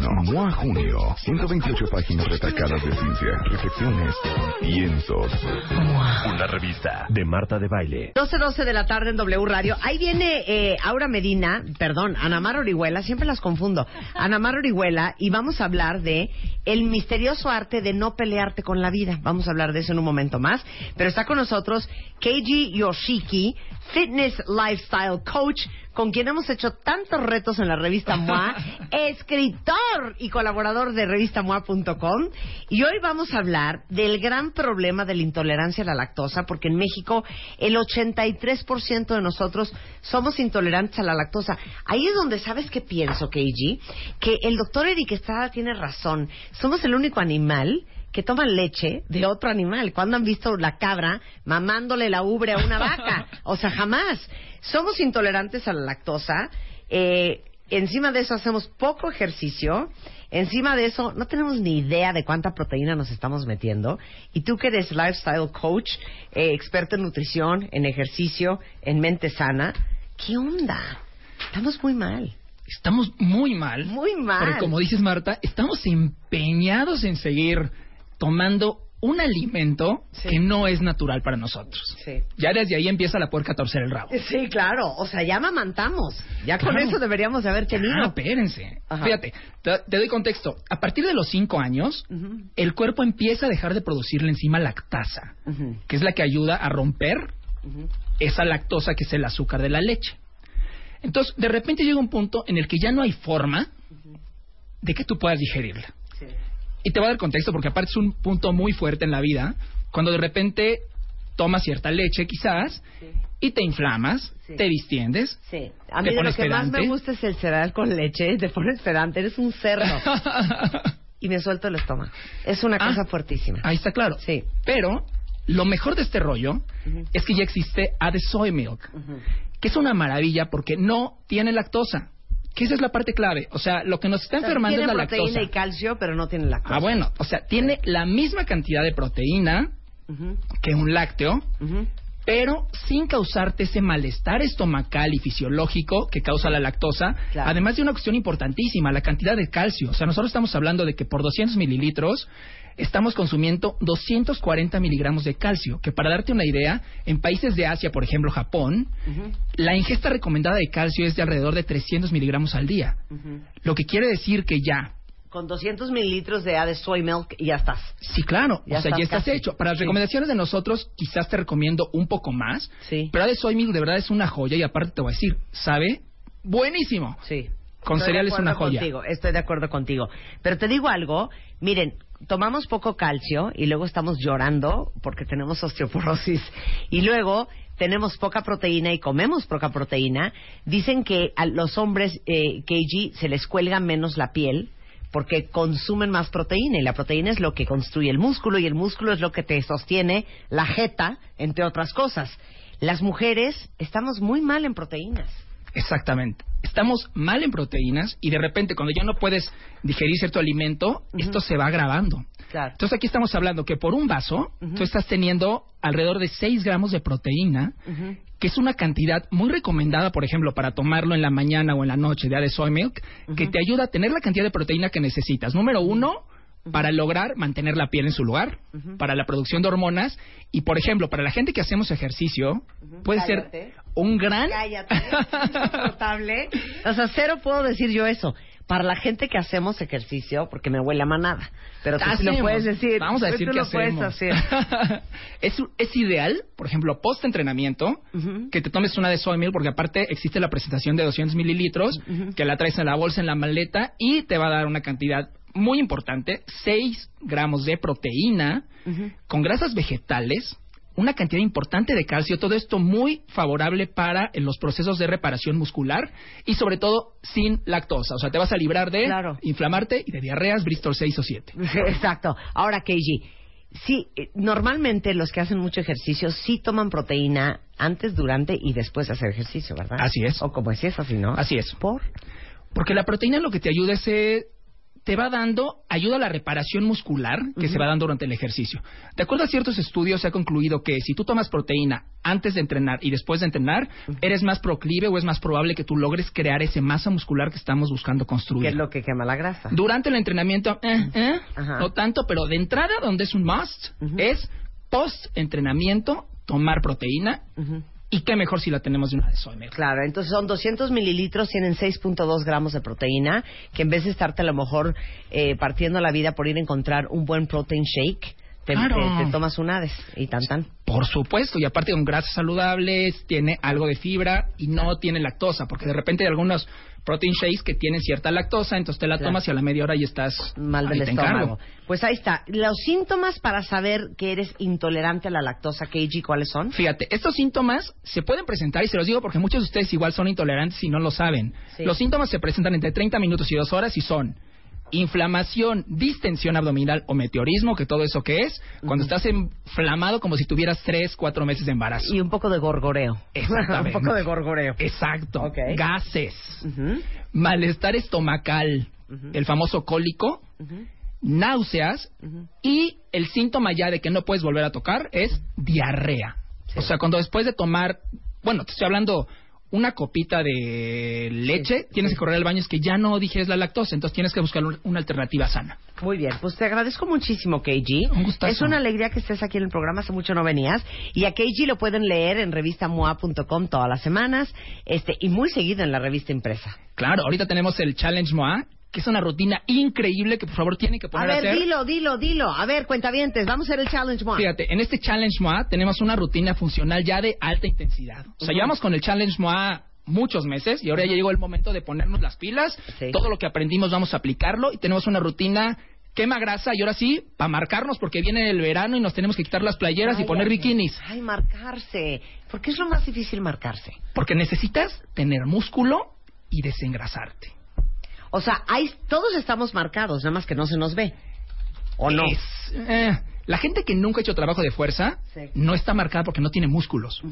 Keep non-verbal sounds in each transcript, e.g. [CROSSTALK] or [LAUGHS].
MOA Junio, 128 páginas retacadas de ciencia, reflexiones, piensos. Una revista de Marta de Baile. 12.12 de la tarde en W Radio. Ahí viene eh, Aura Medina, perdón, Anamar Orihuela, siempre las confundo. Anamar Orihuela, y vamos a hablar de el misterioso arte de no pelearte con la vida. Vamos a hablar de eso en un momento más. Pero está con nosotros Keiji Yoshiki, Fitness Lifestyle Coach, con quien hemos hecho tantos retos en la revista MOA, [LAUGHS] escritor y colaborador de revistamoa.com. Y hoy vamos a hablar del gran problema de la intolerancia a la lactosa, porque en México el 83% de nosotros somos intolerantes a la lactosa. Ahí es donde sabes qué pienso, Keiji, que el doctor Eric Estrada tiene razón. Somos el único animal que toman leche de otro animal. ¿Cuándo han visto la cabra mamándole la ubre a una vaca? [LAUGHS] O sea, jamás. Somos intolerantes a la lactosa. Eh, encima de eso hacemos poco ejercicio. Encima de eso no tenemos ni idea de cuánta proteína nos estamos metiendo. Y tú que eres lifestyle coach, eh, experto en nutrición, en ejercicio, en mente sana, ¿qué onda? Estamos muy mal. Estamos muy mal. Muy mal. Porque como dices Marta, estamos empeñados en seguir tomando un alimento Sí. que no es natural para nosotros. Sí. Ya desde ahí empieza la puerca a torcer el rabo. Sí, claro. O sea, ya mamantamos. Ya con eso deberíamos de haber tenido. Ah, espérense. Ajá. Fíjate, te, te doy contexto. A partir de los cinco años, el cuerpo empieza a dejar de producir la enzima lactasa, que es la que ayuda a romper esa lactosa que es el azúcar de la leche. Entonces, de repente llega un punto en el que ya no hay forma de que tú puedas digerirla. Y te voy a dar contexto porque aparte es un punto muy fuerte en la vida, cuando de repente tomas cierta leche quizás Sí. y te inflamas, Sí. te distiendes. Sí. A ¿Te mí lo que más me gusta es el cereal con leche. [LAUGHS] Te pones pedante. Eres un cerdo. [LAUGHS] y me suelto el estómago. Es una Ah. cosa fuertísima. Ahí está claro. Sí. Pero lo mejor de este rollo es que ya existe Ade Soy Milk, Ujú. que es una maravilla porque no tiene lactosa. Que esa es la parte clave. O sea, lo que nos está O sea, enfermando tiene es la proteína lactosa. y calcio, pero no tiene lactosa. Ah, bueno. O sea, tiene la misma cantidad de proteína que un lácteo, Ujú. Pero sin causarte ese malestar estomacal y fisiológico que causa la lactosa, Claro. además de una cuestión importantísima, la cantidad de calcio. O sea, nosotros estamos hablando de que por 200 mililitros estamos consumiendo 240 miligramos de calcio, que para darte una idea, en países de Asia, por ejemplo Japón, la ingesta recomendada de calcio es de alrededor de 300 miligramos al día, lo que quiere decir que ya Con 200 mililitros de A de soy milk y ya estás. Sí, claro. Ya o sea, estás ya estás casi. hecho. Para las Sí. recomendaciones de nosotros, quizás te recomiendo un poco más. Sí. Pero de Soy Milk de verdad es una joya y aparte te voy a decir, ¿sabe? Buenísimo. Sí. Con Estoy cereal es una joya. Contigo, estoy de acuerdo contigo. Pero te digo algo, miren, tomamos poco calcio y luego estamos llorando porque tenemos osteoporosis [LAUGHS] y luego tenemos poca proteína y comemos poca proteína. Dicen que a los hombres eh, KG se les cuelga menos la piel porque consumen más proteína y la proteína es lo que construye el músculo y el músculo es lo que te sostiene la jeta, entre otras cosas. Las mujeres estamos muy mal en proteínas. Exactamente. Estamos mal en proteínas y de repente cuando ya no puedes digerir cierto alimento, esto se va agravando. Claro. Entonces aquí estamos hablando que por un vaso Ujú. tú estás teniendo alrededor de 6 gramos de proteína, que es una cantidad muy recomendada, por ejemplo, para tomarlo en la mañana o en la noche de de soy milk, que te ayuda a tener la cantidad de proteína que necesitas. Número uno, para lograr mantener la piel en su lugar, para la producción de hormonas y, por ejemplo, para la gente que hacemos ejercicio, puede ser un gran... Cállate, insoportable. [LAUGHS] O sea, cero puedo decir yo eso. Para la gente que hacemos ejercicio, porque me huele a manada. Pero tú sí lo puedes decir. Vamos a Tú decir lo que puedes hacemos. hacer. [LAUGHS] es, es ideal, por ejemplo, post-entrenamiento, que te tomes una de soy milk, porque aparte existe la presentación de 200 mililitros, que la traes en la bolsa, en la maleta, y te va a dar una cantidad muy importante, 6 gramos de proteína, con grasas vegetales, una cantidad importante de calcio, todo esto muy favorable para los procesos de reparación muscular y sobre todo sin lactosa. O sea, te vas a librar de inflamarte y de diarreas Bristol 6 o 7. [LAUGHS] Exacto. Ahora, Keiji, sí, eh, normalmente los que hacen mucho ejercicio sí toman proteína antes, durante y después de hacer ejercicio, ¿verdad? Así es. O como es así, ¿no? Así es. ¿Por? Porque la proteína lo que te ayuda es eh, te va dando, ayuda a la reparación muscular que se va dando durante el ejercicio. De acuerdo a ciertos estudios, se ha concluido que si tú tomas proteína antes de entrenar y después de entrenar, eres más proclive o es más probable que tú logres crear esa masa muscular que estamos buscando construir. ¿Qué es lo que quema la grasa? Durante el entrenamiento, eh, eh, no tanto, pero de entrada, donde es un must, es post-entrenamiento tomar proteína y qué mejor si la tenemos de una de soya. Claro, entonces son 200 mililitros, tienen 6.2 gramos de proteína, que en vez de estarte a lo mejor eh, partiendo la vida por ir a encontrar un buen protein shake, te, tomas una de y tan tan. Por supuesto, y aparte con grasas saludables, tiene algo de fibra y no tiene lactosa, porque de repente hay algunos protein shakes que tienen cierta lactosa, entonces te la tomas y a la media hora ya estás mal del estómago. Pues ahí está. Los síntomas para saber que eres intolerante a la lactosa, KG, ¿cuáles son? Fíjate, estos síntomas se pueden presentar y se los digo porque muchos de ustedes igual son intolerantes y no lo saben. Los síntomas se presentan entre 30 minutos y 2 horas y son inflamación, distensión abdominal o meteorismo, que todo eso que es, cuando estás inflamado como si tuvieras tres, cuatro meses de embarazo. Y un poco de gorgoreo. [LAUGHS] Exactamente. un poco de gorgoreo. Exacto. Gases. Malestar estomacal, el famoso cólico, náuseas y el síntoma ya de que no puedes volver a tocar es diarrea. O sea, cuando después de tomar, bueno, te estoy hablando una copita de leche, tienes que correr al baño, es que ya no digieres la lactosa, entonces tienes que buscar una alternativa sana. Muy bien, pues te agradezco muchísimo, KG. Un gustazo. Es una alegría que estés aquí en el programa, hace mucho no venías. Y a KG lo pueden leer en revistamoa.com todas las semanas este y muy seguido en la revista impresa. Claro, ahorita tenemos el Challenge Moa, que es una rutina increíble que por favor tienen que poner a ver, dilo, dilo, dilo. A ver, cuentavientes, vamos a hacer el Challenge MOA. Fíjate, en este Challenge MOA tenemos una rutina funcional ya de alta intensidad. O sea, llevamos con el Challenge MOA muchos meses y ahora ya llegó el momento de ponernos las pilas. Todo lo que aprendimos vamos a aplicarlo y tenemos una rutina quema grasa y ahora sí, para marcarnos porque viene el verano y nos tenemos que quitar las playeras y poner bikinis. Ay, marcarse. ¿Por qué es lo más difícil marcarse? Porque necesitas tener músculo y desengrasarte. O sea, hay, todos estamos marcados, nada más que no se nos ve. ¿O no? Eh, la gente que nunca ha hecho trabajo de fuerza no está marcada porque no tiene músculos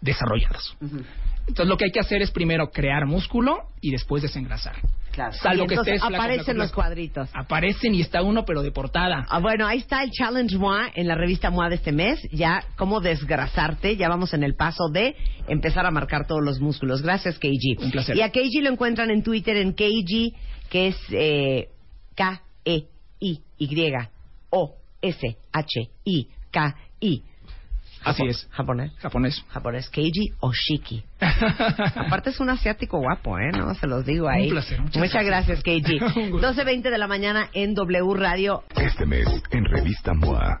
desarrollados. Entonces lo que hay que hacer es primero crear músculo y después desengrasar. Claro. Salvo que estés aparecen los cuadritos. Aparecen y está uno pero de portada. Ah, bueno, ahí está el Challenge MOA en la revista MOA de este mes. Ya cómo desgrasarte. Ya vamos en el paso de empezar a marcar todos los músculos. Gracias, KG. Un placer. Y a KG lo encuentran en Twitter en KG, que es eh, K-E-I-O-S-H-I-K-I. Así es. ¿Japonés? Japonés. Japonés. Keiji Oshiki. [LAUGHS] Aparte es un asiático guapo, ¿eh? No, se los digo ahí. Un placer. Muchas, gracias, Keiji. [LAUGHS] 12.20 de la mañana en W Radio. Este mes, en Revista MOA.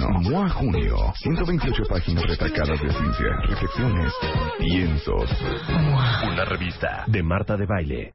MOA Junio, 128 páginas retacadas de ciencia, reflexiones, piensos. Una revista de Marta de Baile.